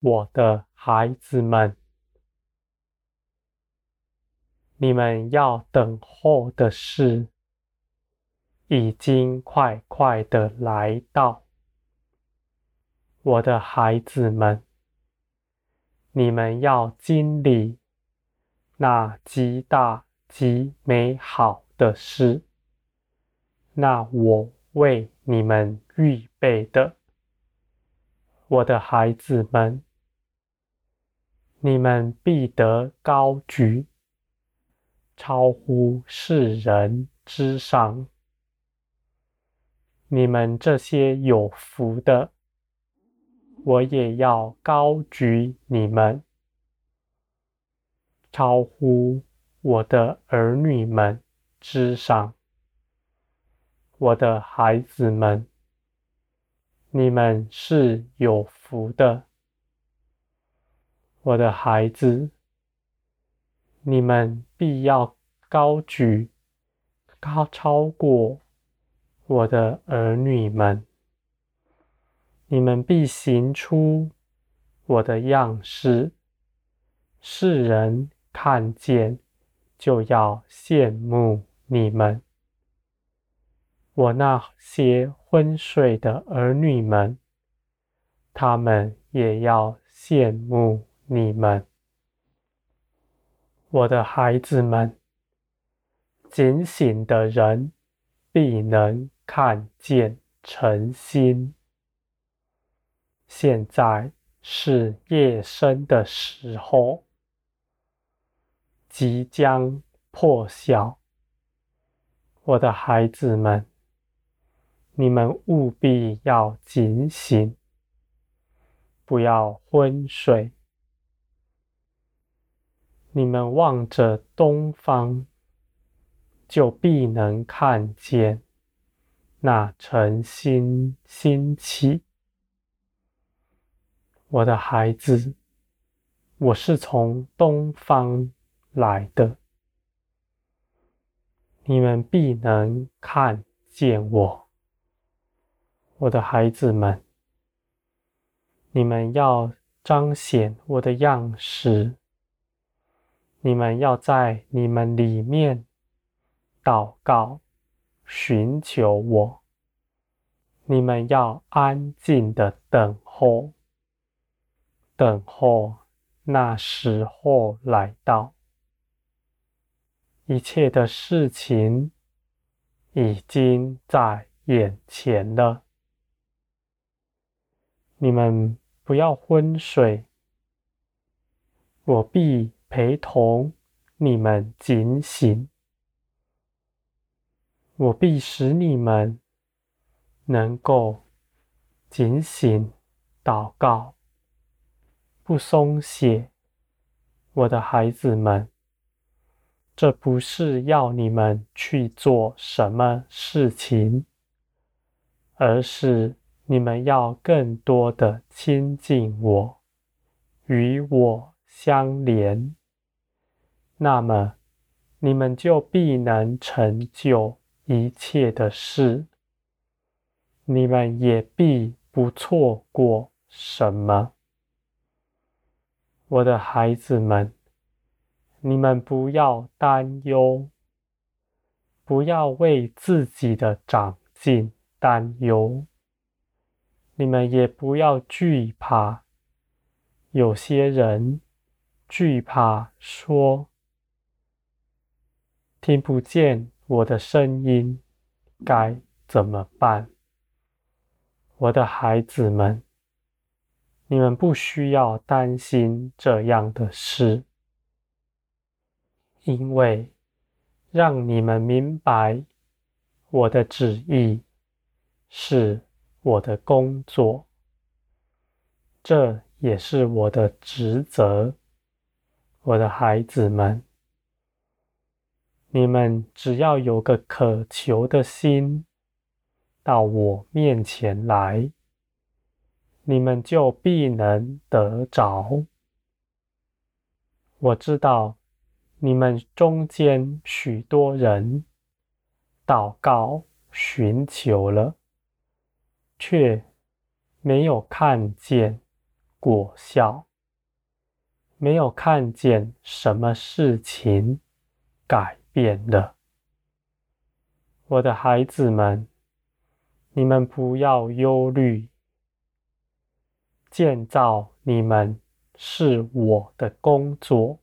我的孩子们，你们要等候的事，已经快快的来到。我的孩子们，你们要经历那极大极美好的事，那我为你们预备的。我的孩子们，你们必得高举，超乎世人之上。你们这些有福的，我也要高举你们，超乎我的儿女们之上。我的孩子们，你们是有福的。我的孩子，你们必要高举，高超过我的儿女们。你们必行出我的样式，世人看见就要羡慕你们。我那些昏睡的儿女们，他们也要羡慕。你们，我的孩子们，警醒的人必能看见晨星。现在是夜深的时候，即将破晓。我的孩子们，你们务必要警醒，不要昏睡。你们望着东方，就必能看见那晨星兴起。我的孩子，我是从东方来的，你们必能看见我。我的孩子们，你们要彰显我的样式。你们要在你们里面祷告，寻求我。你们要安静的等候，等候那时候来到。一切的事情已经在眼前了。你们不要昏睡，我必。陪同你们警醒，我必使你们能够警醒祷告，不松懈。我的孩子们，这不是要你们去做什么事情，而是你们要更多的亲近我，与我相连。那么，你们就必能成就一切的事，你们也必不错过什么。我的孩子们，你们不要担忧，不要为自己的长进担忧，你们也不要惧怕。有些人惧怕说。听不见我的声音，该怎么办？我的孩子们，你们不需要担心这样的事，因为让你们明白我的旨意是我的工作，这也是我的职责，我的孩子们。你们只要有个渴求的心，到我面前来，你们就必能得着。我知道你们中间许多人祷告寻求了，却没有看见果效，没有看见什么事情改变了。我的孩子们，你们不要忧虑。建造你们是我的工作，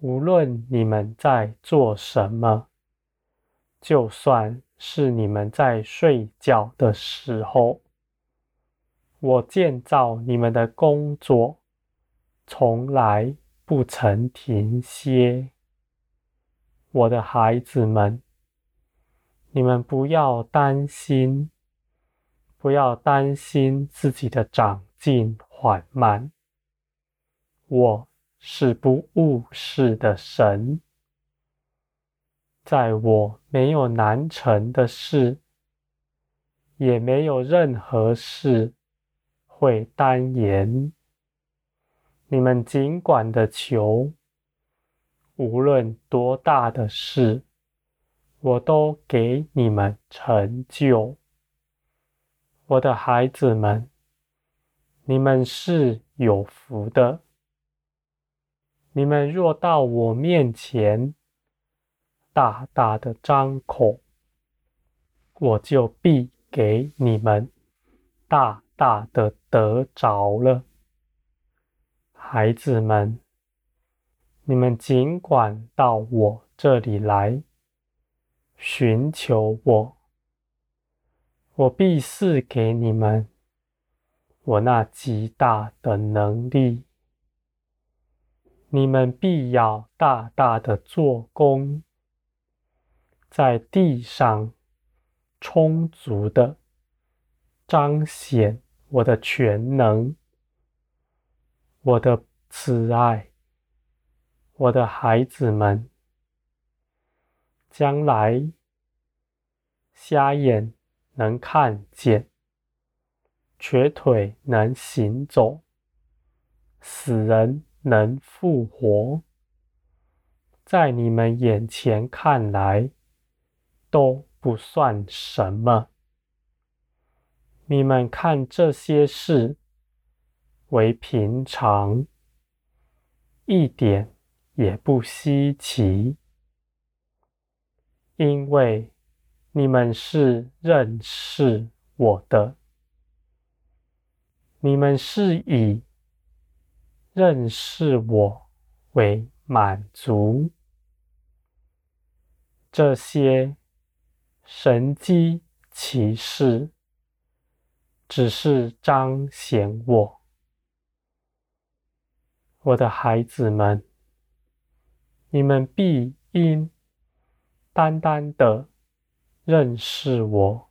无论你们在做什么，就算是你们在睡觉的时候，我建造你们的工作从来不曾停歇。我的孩子们。你们不要担心，不要担心自己的长进缓慢。我是不误事的神，在我没有难成的事，也没有任何事会耽延。你们尽管的求，无论多大的事。我都给你们成就，我的孩子们，你们是有福的。你们若到我面前，大大的张口，我就必给你们大大的得着了。孩子们，你们尽管到我这里来。寻求我，我必赐给你们我那极大的能力。你们必要大大的做工，在地上充足的彰显我的全能，我的慈爱，我的孩子们。将来，瞎眼能看见，瘸腿能行走，死人能复活，在你们眼前看来都不算什么。你们看这些事为平常，一点也不稀奇。因为你们是认识我的，你们是以认识我为满足。这些神迹奇事只是彰显我，我的孩子们，你们必因。单单的认识我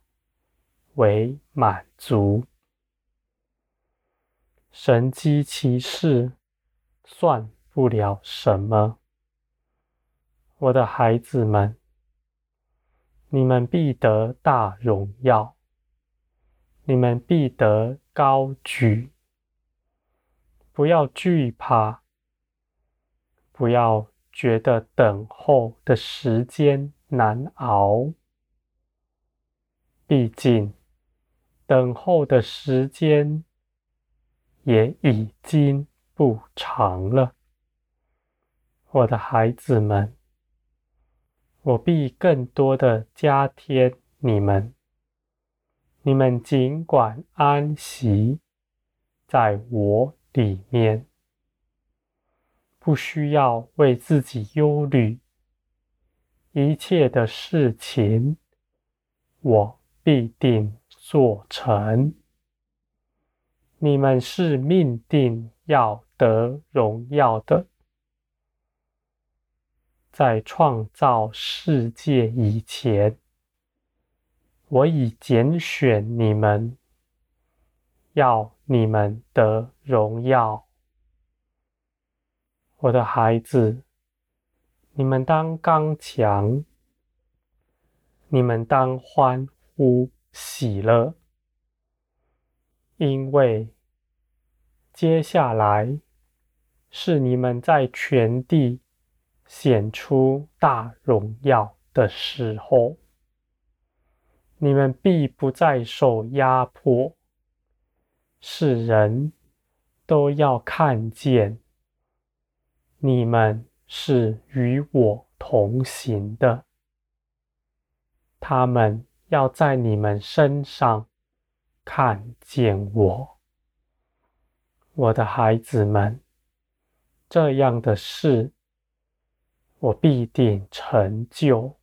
为满足，神迹奇事算不了什么。我的孩子们，你们必得大荣耀，你们必得高举。不要惧怕，不要觉得等候的时间难熬，毕竟等候的时间也已经不长了。我的孩子们，我必更多的加添你们，你们尽管安息在我里面，不需要为自己忧虑。一切的事情，我必定做成。你们是命定要得荣耀的，在创造世界以前，我已拣选你们，要你们得荣耀。我的孩子。你们当刚强，你们当欢呼喜乐，因为接下来是你们在全地显出大荣耀的时候。你们必不再受压迫，世人都要看见，你们是与我同行的。他们要在你们身上看见我，我的孩子们，这样的事，我必定成就。